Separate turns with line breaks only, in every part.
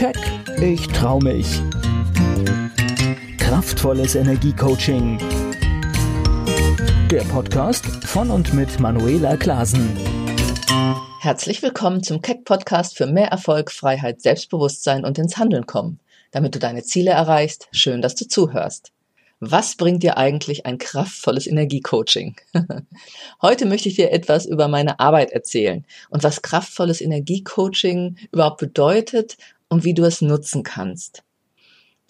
Keck, ich trau mich. Kraftvolles Energiecoaching. Der Podcast von und mit Manuela Klasen.
Herzlich willkommen zum Keck Podcast für mehr Erfolg, Freiheit, Selbstbewusstsein und ins Handeln kommen. Damit du deine Ziele erreichst, schön, dass du zuhörst. Was bringt dir eigentlich ein kraftvolles Energiecoaching? Heute möchte ich dir etwas über meine Arbeit erzählen und was kraftvolles Energiecoaching überhaupt bedeutet und wie du es nutzen kannst.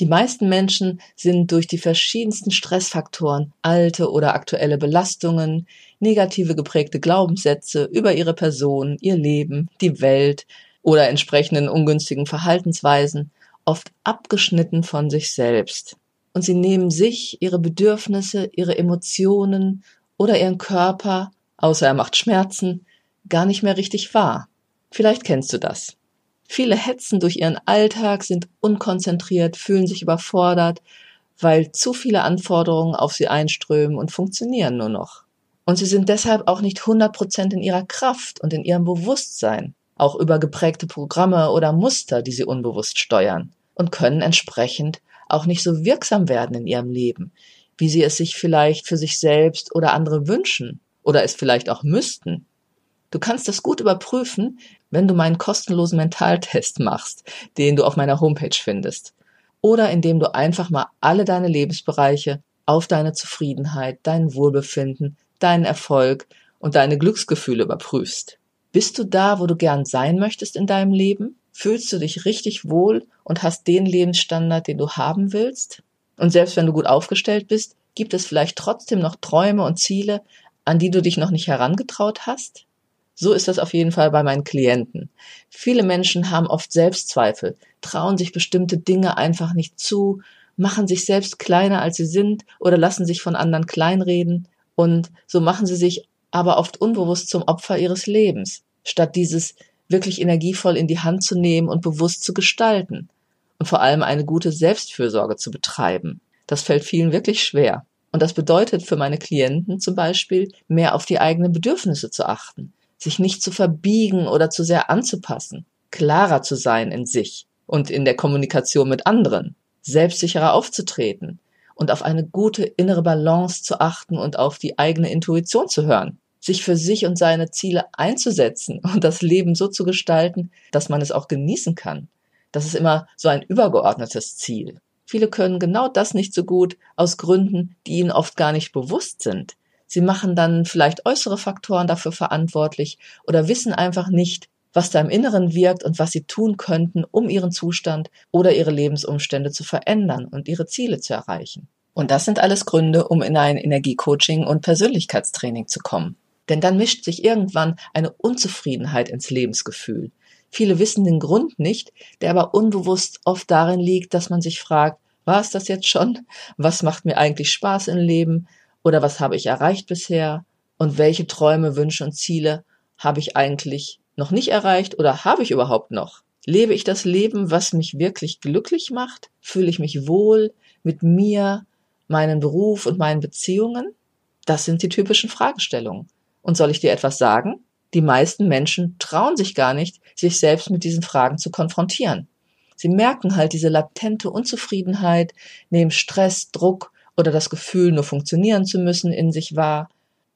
Die meisten Menschen sind durch die verschiedensten Stressfaktoren, alte oder aktuelle Belastungen, negative geprägte Glaubenssätze über ihre Person, ihr Leben, die Welt oder entsprechenden ungünstigen Verhaltensweisen oft abgeschnitten von sich selbst und sie nehmen sich, ihre Bedürfnisse, ihre Emotionen oder ihren Körper, außer er macht Schmerzen, gar nicht mehr richtig wahr. Vielleicht kennst du das. Viele hetzen durch ihren Alltag, sind unkonzentriert, fühlen sich überfordert, weil zu viele Anforderungen auf sie einströmen und funktionieren nur noch. Und sie sind deshalb auch nicht 100 Prozent in ihrer Kraft und in ihrem Bewusstsein, auch über geprägte Programme oder Muster, die sie unbewusst steuern und können entsprechend auch nicht so wirksam werden in ihrem Leben, wie sie es sich vielleicht für sich selbst oder andere wünschen oder es vielleicht auch müssten. Du kannst das gut überprüfen, wenn du meinen kostenlosen Mentaltest machst, den du auf meiner Homepage findest. Oder indem du einfach mal alle deine Lebensbereiche auf deine Zufriedenheit, dein Wohlbefinden, deinen Erfolg und deine Glücksgefühle überprüfst. Bist du da, wo du gern sein möchtest in deinem Leben? Fühlst du dich richtig wohl und hast den Lebensstandard, den du haben willst? Und selbst wenn du gut aufgestellt bist, gibt es vielleicht trotzdem noch Träume und Ziele, an die du dich noch nicht herangetraut hast? So ist das auf jeden Fall bei meinen Klienten. Viele Menschen haben oft Selbstzweifel, trauen sich bestimmte Dinge einfach nicht zu, machen sich selbst kleiner als sie sind oder lassen sich von anderen kleinreden und so machen sie sich aber oft unbewusst zum Opfer ihres Lebens, statt dieses wirklich energievoll in die Hand zu nehmen und bewusst zu gestalten und vor allem eine gute Selbstfürsorge zu betreiben. Das fällt vielen wirklich schwer. Und das bedeutet für meine Klienten zum Beispiel, mehr auf die eigenen Bedürfnisse zu achten, sich nicht zu verbiegen oder zu sehr anzupassen, klarer zu sein in sich und in der Kommunikation mit anderen, selbstsicherer aufzutreten und auf eine gute innere Balance zu achten und auf die eigene Intuition zu hören sich für sich und seine Ziele einzusetzen und das Leben so zu gestalten, dass man es auch genießen kann. Das ist immer so ein übergeordnetes Ziel. Viele können genau das nicht so gut aus Gründen, die ihnen oft gar nicht bewusst sind. Sie machen dann vielleicht äußere Faktoren dafür verantwortlich oder wissen einfach nicht, was da im Inneren wirkt und was sie tun könnten, um ihren Zustand oder ihre Lebensumstände zu verändern und ihre Ziele zu erreichen. Und das sind alles Gründe, um in ein Energiecoaching und Persönlichkeitstraining zu kommen. Denn dann mischt sich irgendwann eine Unzufriedenheit ins Lebensgefühl. Viele wissen den Grund nicht, der aber unbewusst oft darin liegt, dass man sich fragt, war es das jetzt schon? Was macht mir eigentlich Spaß im Leben? Oder was habe ich erreicht bisher? Und welche Träume, Wünsche und Ziele habe ich eigentlich noch nicht erreicht oder habe ich überhaupt noch? Lebe ich das Leben, was mich wirklich glücklich macht? Fühle ich mich wohl mit mir, meinen Beruf und meinen Beziehungen? Das sind die typischen Fragestellungen. Und soll ich dir etwas sagen? Die meisten Menschen trauen sich gar nicht, sich selbst mit diesen Fragen zu konfrontieren. Sie merken halt diese latente Unzufriedenheit, nehmen Stress, Druck oder das Gefühl, nur funktionieren zu müssen, in sich wahr,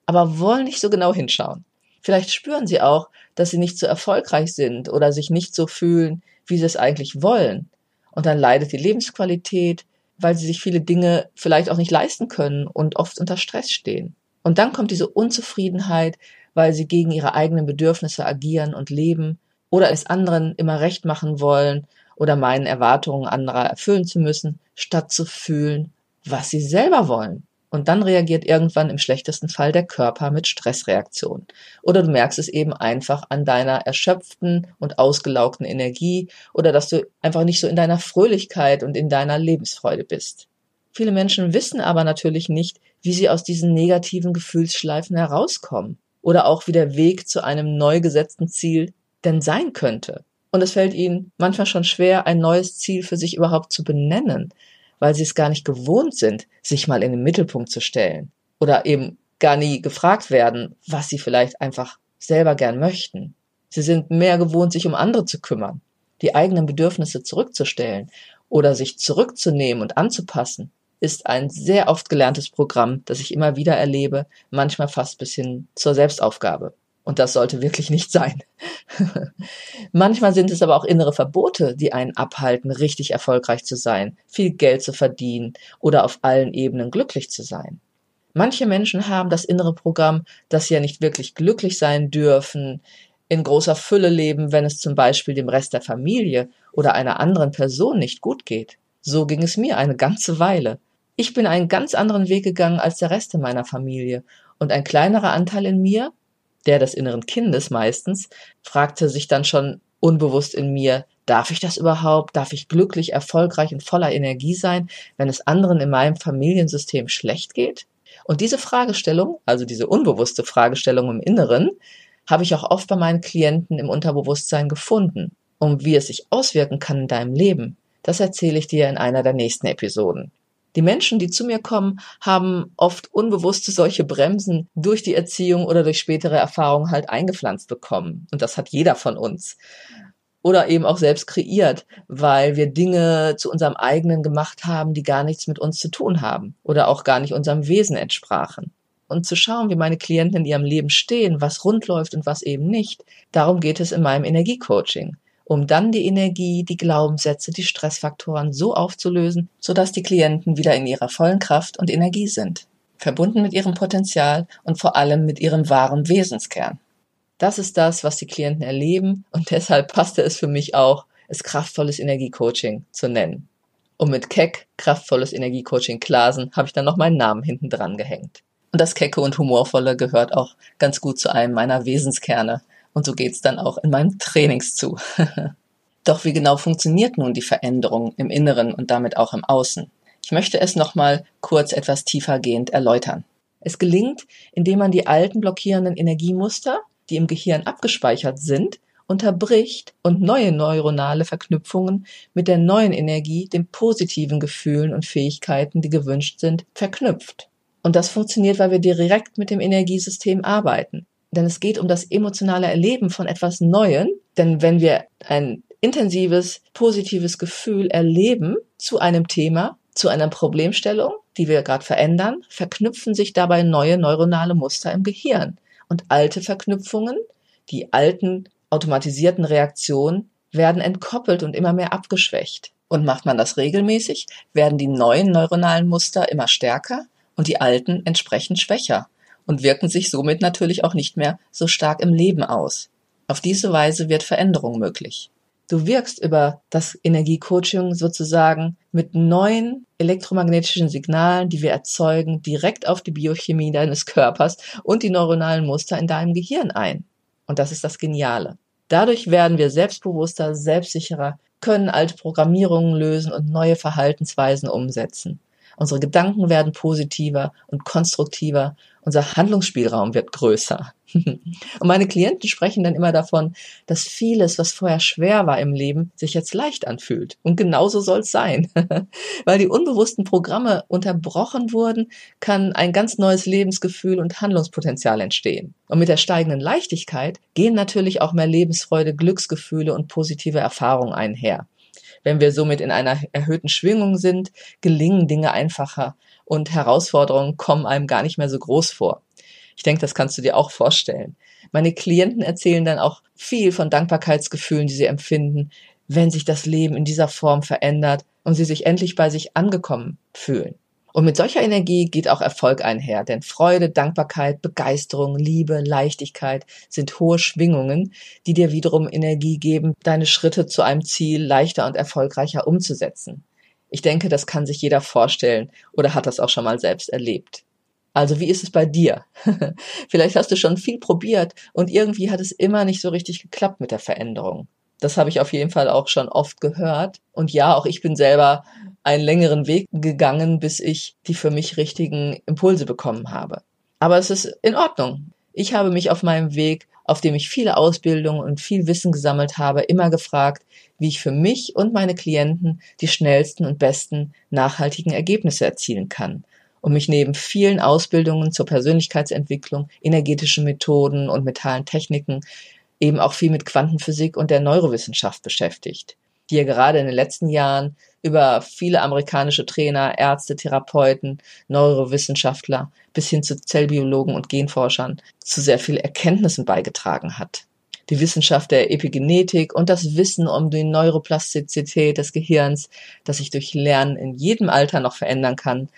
aber wollen nicht so genau hinschauen. Vielleicht spüren sie auch, dass sie nicht so erfolgreich sind oder sich nicht so fühlen, wie sie es eigentlich wollen. Und dann leidet die Lebensqualität, weil sie sich viele Dinge vielleicht auch nicht leisten können und oft unter Stress stehen. Und dann kommt diese Unzufriedenheit, weil sie gegen ihre eigenen Bedürfnisse agieren und leben oder es anderen immer recht machen wollen oder meinen Erwartungen anderer erfüllen zu müssen, statt zu fühlen, was sie selber wollen. Und dann reagiert irgendwann im schlechtesten Fall der Körper mit Stressreaktionen. Oder du merkst es eben einfach an deiner erschöpften und ausgelaugten Energie oder dass du einfach nicht so in deiner Fröhlichkeit und in deiner Lebensfreude bist. Viele Menschen wissen aber natürlich nicht, wie sie aus diesen negativen Gefühlsschleifen herauskommen oder auch wie der Weg zu einem neu gesetzten Ziel denn sein könnte. Und es fällt ihnen manchmal schon schwer, ein neues Ziel für sich überhaupt zu benennen, weil sie es gar nicht gewohnt sind, sich mal in den Mittelpunkt zu stellen oder eben gar nie gefragt werden, was sie vielleicht einfach selber gern möchten. Sie sind mehr gewohnt, sich um andere zu kümmern. die eigenen Bedürfnisse zurückzustellen oder sich zurückzunehmen und anzupassen, ist ein sehr oft gelerntes Programm, das ich immer wieder erlebe, manchmal fast bis hin zur Selbstaufgabe. Und das sollte wirklich nicht sein. Manchmal sind es aber auch innere Verbote, die einen abhalten, richtig erfolgreich zu sein, viel Geld zu verdienen oder auf allen Ebenen glücklich zu sein. Manche Menschen haben das innere Programm, dass sie ja nicht wirklich glücklich sein dürfen, in großer Fülle leben, wenn es zum Beispiel dem Rest der Familie oder einer anderen Person nicht gut geht. So ging es mir eine ganze Weile. Ich bin einen ganz anderen Weg gegangen als der Rest in meiner Familie, und ein kleinerer Anteil in mir, der des inneren Kindes meistens, fragte sich dann schon unbewusst in mir, darf ich das überhaupt? Darf ich glücklich, erfolgreich und voller Energie sein, wenn es anderen in meinem Familiensystem schlecht geht? Und diese Fragestellung, also diese unbewusste Fragestellung im Inneren, habe ich auch oft bei meinen Klienten im Unterbewusstsein gefunden. Und wie es sich auswirken kann in deinem Leben, das erzähle ich dir in einer der nächsten Episoden. Die Menschen, die zu mir kommen, haben oft unbewusste solche Bremsen durch die Erziehung oder durch spätere Erfahrungen halt eingepflanzt bekommen. Und das hat jeder von uns. Oder eben auch selbst kreiert, weil wir Dinge zu unserem eigenen gemacht haben, die gar nichts mit uns zu tun haben oder auch gar nicht unserem Wesen entsprachen. Und zu schauen, wie meine Klienten in ihrem Leben stehen, was rund läuft und was eben nicht, darum geht es in meinem Energiecoaching um dann die Energie, die Glaubenssätze, die Stressfaktoren so aufzulösen, sodass die Klienten wieder in ihrer vollen Kraft und Energie sind, verbunden mit ihrem Potenzial und vor allem mit ihrem wahren Wesenskern. Das ist das, was die Klienten erleben und deshalb passte es für mich auch, es kraftvolles Energiecoaching zu nennen. Und mit Keck, kraftvolles Energiecoaching Klasen, habe ich dann noch meinen Namen hinten dran gehängt. Und das Kecke und Humorvolle gehört auch ganz gut zu einem meiner Wesenskerne, und so geht's dann auch in meinen Trainings zu. Doch wie genau funktioniert nun die Veränderung im Inneren und damit auch im Außen? Ich möchte es nochmal kurz etwas tiefergehend erläutern. Es gelingt, indem man die alten blockierenden Energiemuster, die im Gehirn abgespeichert sind, unterbricht und neue neuronale Verknüpfungen mit der neuen Energie, den positiven Gefühlen und Fähigkeiten, die gewünscht sind, verknüpft. Und das funktioniert, weil wir direkt mit dem Energiesystem arbeiten. Denn es geht um das emotionale Erleben von etwas Neuem. Denn wenn wir ein intensives, positives Gefühl erleben zu einem Thema, zu einer Problemstellung, die wir gerade verändern, verknüpfen sich dabei neue neuronale Muster im Gehirn. Und alte Verknüpfungen, die alten automatisierten Reaktionen, werden entkoppelt und immer mehr abgeschwächt. Und macht man das regelmäßig, werden die neuen neuronalen Muster immer stärker und die alten entsprechend schwächer und wirken sich somit natürlich auch nicht mehr so stark im Leben aus. Auf diese Weise wird Veränderung möglich. Du wirkst über das Energiecoaching sozusagen mit neuen elektromagnetischen Signalen, die wir erzeugen, direkt auf die Biochemie deines Körpers und die neuronalen Muster in deinem Gehirn ein. Und das ist das Geniale. Dadurch werden wir selbstbewusster, selbstsicherer, können alte Programmierungen lösen und neue Verhaltensweisen umsetzen. Unsere Gedanken werden positiver und konstruktiver. Unser Handlungsspielraum wird größer. und meine Klienten sprechen dann immer davon, dass vieles, was vorher schwer war im Leben, sich jetzt leicht anfühlt. Und genauso soll es sein. Weil die unbewussten Programme unterbrochen wurden, kann ein ganz neues Lebensgefühl und Handlungspotenzial entstehen. Und mit der steigenden Leichtigkeit gehen natürlich auch mehr Lebensfreude, Glücksgefühle und positive Erfahrungen einher. Wenn wir somit in einer erhöhten Schwingung sind, gelingen Dinge einfacher und Herausforderungen kommen einem gar nicht mehr so groß vor. Ich denke, das kannst du dir auch vorstellen. Meine Klienten erzählen dann auch viel von Dankbarkeitsgefühlen, die sie empfinden, wenn sich das Leben in dieser Form verändert und sie sich endlich bei sich angekommen fühlen. Und mit solcher Energie geht auch Erfolg einher, denn Freude, Dankbarkeit, Begeisterung, Liebe, Leichtigkeit sind hohe Schwingungen, die dir wiederum Energie geben, deine Schritte zu einem Ziel leichter und erfolgreicher umzusetzen. Ich denke, das kann sich jeder vorstellen oder hat das auch schon mal selbst erlebt. Also wie ist es bei dir? Vielleicht hast du schon viel probiert und irgendwie hat es immer nicht so richtig geklappt mit der Veränderung. Das habe ich auf jeden Fall auch schon oft gehört. Und ja, auch ich bin selber einen längeren Weg gegangen, bis ich die für mich richtigen Impulse bekommen habe. Aber es ist in Ordnung. Ich habe mich auf meinem Weg, auf dem ich viele Ausbildungen und viel Wissen gesammelt habe, immer gefragt, wie ich für mich und meine Klienten die schnellsten und besten nachhaltigen Ergebnisse erzielen kann und mich neben vielen Ausbildungen zur Persönlichkeitsentwicklung, energetischen Methoden und mentalen Techniken eben auch viel mit Quantenphysik und der Neurowissenschaft beschäftigt, die ja gerade in den letzten Jahren über viele amerikanische Trainer, Ärzte, Therapeuten, Neurowissenschaftler bis hin zu Zellbiologen und Genforschern zu sehr viel Erkenntnissen beigetragen hat. Die Wissenschaft der Epigenetik und das Wissen um die Neuroplastizität des Gehirns, das sich durch Lernen in jedem Alter noch verändern kann,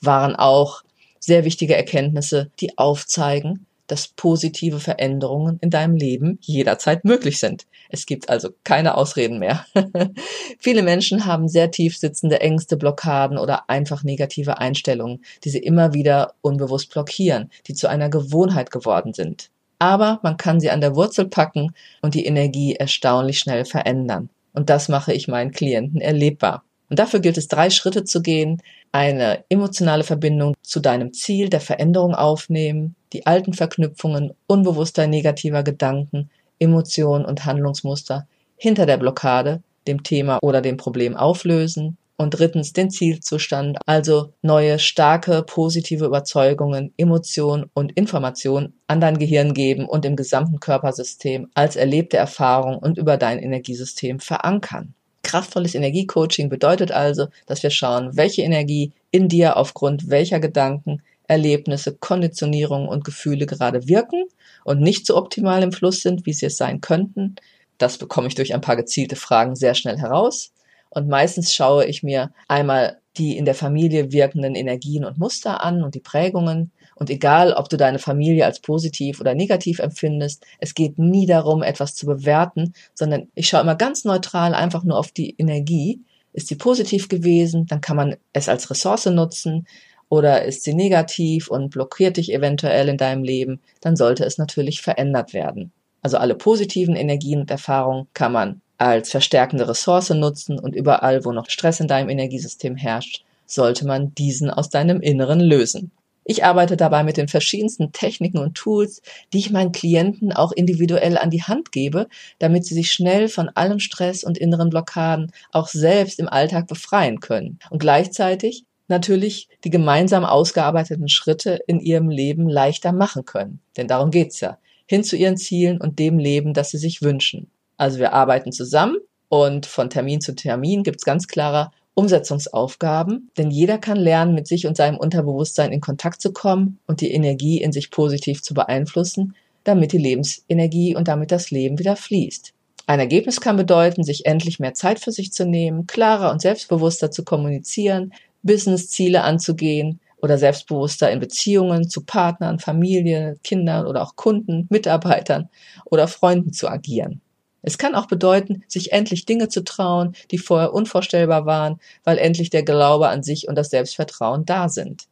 waren auch sehr wichtige Erkenntnisse, die aufzeigen, dass positive Veränderungen in deinem Leben jederzeit möglich sind. Es gibt also keine Ausreden mehr. Viele Menschen haben sehr tief sitzende Ängste, Blockaden oder einfach negative Einstellungen, die sie immer wieder unbewusst blockieren, die zu einer Gewohnheit geworden sind. Aber man kann sie an der Wurzel packen und die Energie erstaunlich schnell verändern. Und das mache ich meinen Klienten erlebbar. Und dafür gilt es, drei Schritte zu gehen, eine emotionale Verbindung zu deinem Ziel der Veränderung aufnehmen, die alten Verknüpfungen unbewusster negativer Gedanken, Emotionen und Handlungsmuster hinter der Blockade, dem Thema oder dem Problem auflösen und drittens den Zielzustand, also neue, starke, positive Überzeugungen, Emotionen und Informationen an dein Gehirn geben und im gesamten Körpersystem als erlebte Erfahrung und über dein Energiesystem verankern. Kraftvolles Energiecoaching bedeutet also, dass wir schauen, welche Energie in dir aufgrund welcher Gedanken, Erlebnisse, Konditionierungen und Gefühle gerade wirken und nicht so optimal im Fluss sind, wie sie es sein könnten. Das bekomme ich durch ein paar gezielte Fragen sehr schnell heraus. Und meistens schaue ich mir einmal die in der Familie wirkenden Energien und Muster an und die Prägungen. Und egal, ob du deine Familie als positiv oder negativ empfindest, es geht nie darum, etwas zu bewerten, sondern ich schaue immer ganz neutral einfach nur auf die Energie. Ist sie positiv gewesen, dann kann man es als Ressource nutzen. Oder ist sie negativ und blockiert dich eventuell in deinem Leben, dann sollte es natürlich verändert werden. Also alle positiven Energien und Erfahrungen kann man als verstärkende Ressource nutzen und überall, wo noch Stress in deinem Energiesystem herrscht, sollte man diesen aus deinem Inneren lösen. Ich arbeite dabei mit den verschiedensten Techniken und Tools, die ich meinen Klienten auch individuell an die Hand gebe, damit sie sich schnell von allem Stress und inneren Blockaden auch selbst im Alltag befreien können und gleichzeitig natürlich die gemeinsam ausgearbeiteten Schritte in ihrem Leben leichter machen können. Denn darum geht's ja. Hin zu ihren Zielen und dem Leben, das sie sich wünschen. Also wir arbeiten zusammen und von Termin zu Termin gibt's ganz klare Umsetzungsaufgaben, denn jeder kann lernen, mit sich und seinem Unterbewusstsein in Kontakt zu kommen und die Energie in sich positiv zu beeinflussen, damit die Lebensenergie und damit das Leben wieder fließt. Ein Ergebnis kann bedeuten, sich endlich mehr Zeit für sich zu nehmen, klarer und selbstbewusster zu kommunizieren, Businessziele anzugehen oder selbstbewusster in Beziehungen zu Partnern, Familie, Kindern oder auch Kunden, Mitarbeitern oder Freunden zu agieren. Es kann auch bedeuten, sich endlich Dinge zu trauen, die vorher unvorstellbar waren, weil endlich der Glaube an sich und das Selbstvertrauen da sind.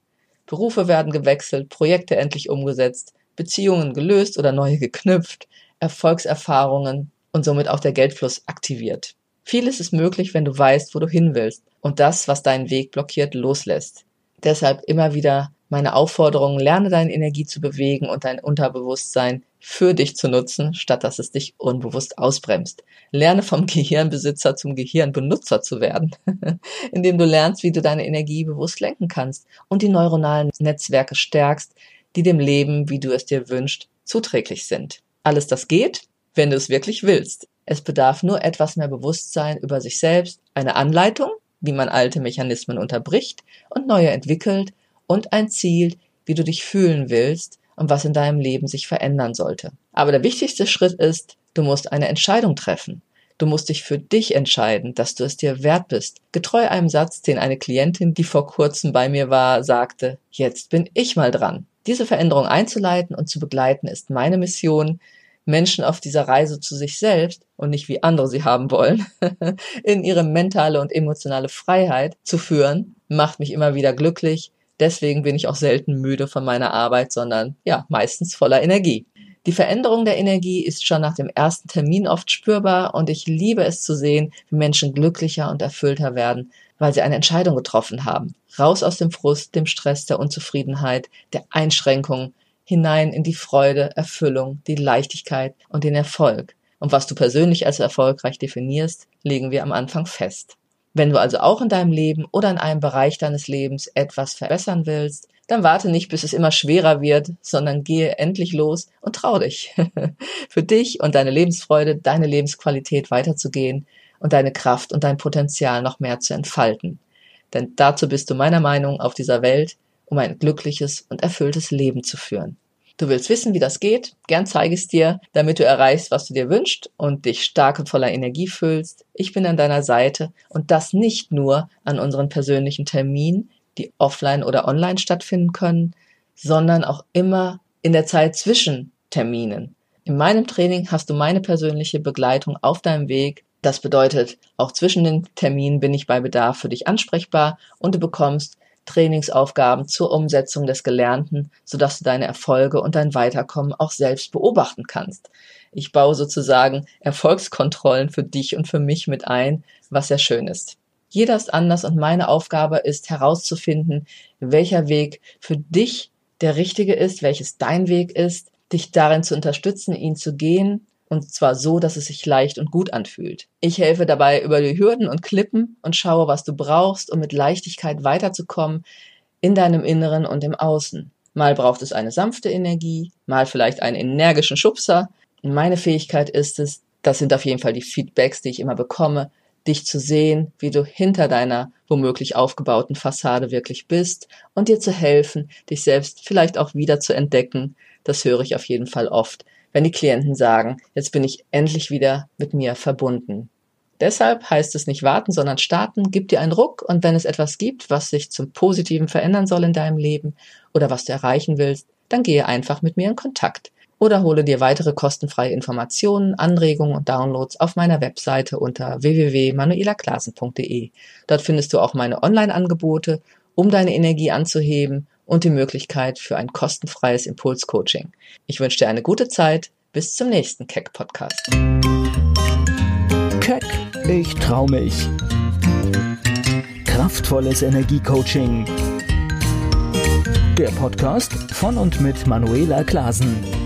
Berufe werden gewechselt, Projekte endlich umgesetzt, Beziehungen gelöst oder neue geknüpft, Erfolgserfahrungen und somit auch der Geldfluss aktiviert. Vieles ist möglich, wenn du weißt, wo du hin willst und das, was deinen Weg blockiert, loslässt. Deshalb immer wieder meine Aufforderung, lerne deine Energie zu bewegen und dein Unterbewusstsein für dich zu nutzen, statt dass es dich unbewusst ausbremst. Lerne vom Gehirnbesitzer zum Gehirnbenutzer zu werden, indem du lernst, wie du deine Energie bewusst lenken kannst und die neuronalen Netzwerke stärkst, die dem Leben, wie du es dir wünschst, zuträglich sind. Alles das geht, wenn du es wirklich willst. Es bedarf nur etwas mehr Bewusstsein über sich selbst, eine Anleitung, wie man alte Mechanismen unterbricht und neue entwickelt und ein Ziel, wie du dich fühlen willst, und was in deinem Leben sich verändern sollte. Aber der wichtigste Schritt ist, du musst eine Entscheidung treffen. Du musst dich für dich entscheiden, dass du es dir wert bist. Getreu einem Satz, den eine Klientin, die vor kurzem bei mir war, sagte, jetzt bin ich mal dran. Diese Veränderung einzuleiten und zu begleiten ist meine Mission, Menschen auf dieser Reise zu sich selbst und nicht wie andere sie haben wollen, in ihre mentale und emotionale Freiheit zu führen, macht mich immer wieder glücklich, Deswegen bin ich auch selten müde von meiner Arbeit, sondern ja, meistens voller Energie. Die Veränderung der Energie ist schon nach dem ersten Termin oft spürbar und ich liebe es zu sehen, wie Menschen glücklicher und erfüllter werden, weil sie eine Entscheidung getroffen haben. Raus aus dem Frust, dem Stress, der Unzufriedenheit, der Einschränkungen, hinein in die Freude, Erfüllung, die Leichtigkeit und den Erfolg. Und was du persönlich als erfolgreich definierst, legen wir am Anfang fest. Wenn du also auch in deinem Leben oder in einem Bereich deines Lebens etwas verbessern willst, dann warte nicht, bis es immer schwerer wird, sondern gehe endlich los und trau dich. Für dich und deine Lebensfreude, deine Lebensqualität weiterzugehen und deine Kraft und dein Potenzial noch mehr zu entfalten. Denn dazu bist du meiner Meinung auf dieser Welt, um ein glückliches und erfülltes Leben zu führen. Du willst wissen, wie das geht? Gern zeige es dir, damit du erreichst, was du dir wünschst und dich stark und voller Energie fühlst. Ich bin an deiner Seite und das nicht nur an unseren persönlichen Terminen, die offline oder online stattfinden können, sondern auch immer in der Zeit zwischen Terminen. In meinem Training hast du meine persönliche Begleitung auf deinem Weg. Das bedeutet, auch zwischen den Terminen bin ich bei Bedarf für dich ansprechbar und du bekommst Trainingsaufgaben zur Umsetzung des Gelernten, sodass du deine Erfolge und dein Weiterkommen auch selbst beobachten kannst. Ich baue sozusagen Erfolgskontrollen für dich und für mich mit ein, was sehr schön ist. Jeder ist anders und meine Aufgabe ist herauszufinden, welcher Weg für dich der richtige ist, welches dein Weg ist, dich darin zu unterstützen, ihn zu gehen und zwar so, dass es sich leicht und gut anfühlt. Ich helfe dabei über die Hürden und Klippen und schaue, was du brauchst, um mit Leichtigkeit weiterzukommen in deinem Inneren und im Außen. Mal braucht es eine sanfte Energie, mal vielleicht einen energischen Schubser. Meine Fähigkeit ist es, das sind auf jeden Fall die Feedbacks, die ich immer bekomme, dich zu sehen, wie du hinter deiner womöglich aufgebauten Fassade wirklich bist und dir zu helfen, dich selbst vielleicht auch wieder zu entdecken. Das höre ich auf jeden Fall oft, wenn die Klienten sagen, jetzt bin ich endlich wieder mit mir verbunden. Deshalb heißt es nicht warten, sondern starten, gib dir einen Ruck und wenn es etwas gibt, was sich zum Positiven verändern soll in deinem Leben oder was du erreichen willst, dann gehe einfach mit mir in Kontakt oder hole dir weitere kostenfreie Informationen, Anregungen und Downloads auf meiner Webseite unter www.manuelaklasen.de. Dort findest du auch meine Online-Angebote, um deine Energie anzuheben und die Möglichkeit für ein kostenfreies Impulscoaching. Ich wünsche dir eine gute Zeit. Bis zum nächsten Keck Podcast.
Keck, ich trau mich. Kraftvolles Energiecoaching. Der Podcast von und mit Manuela Klasen.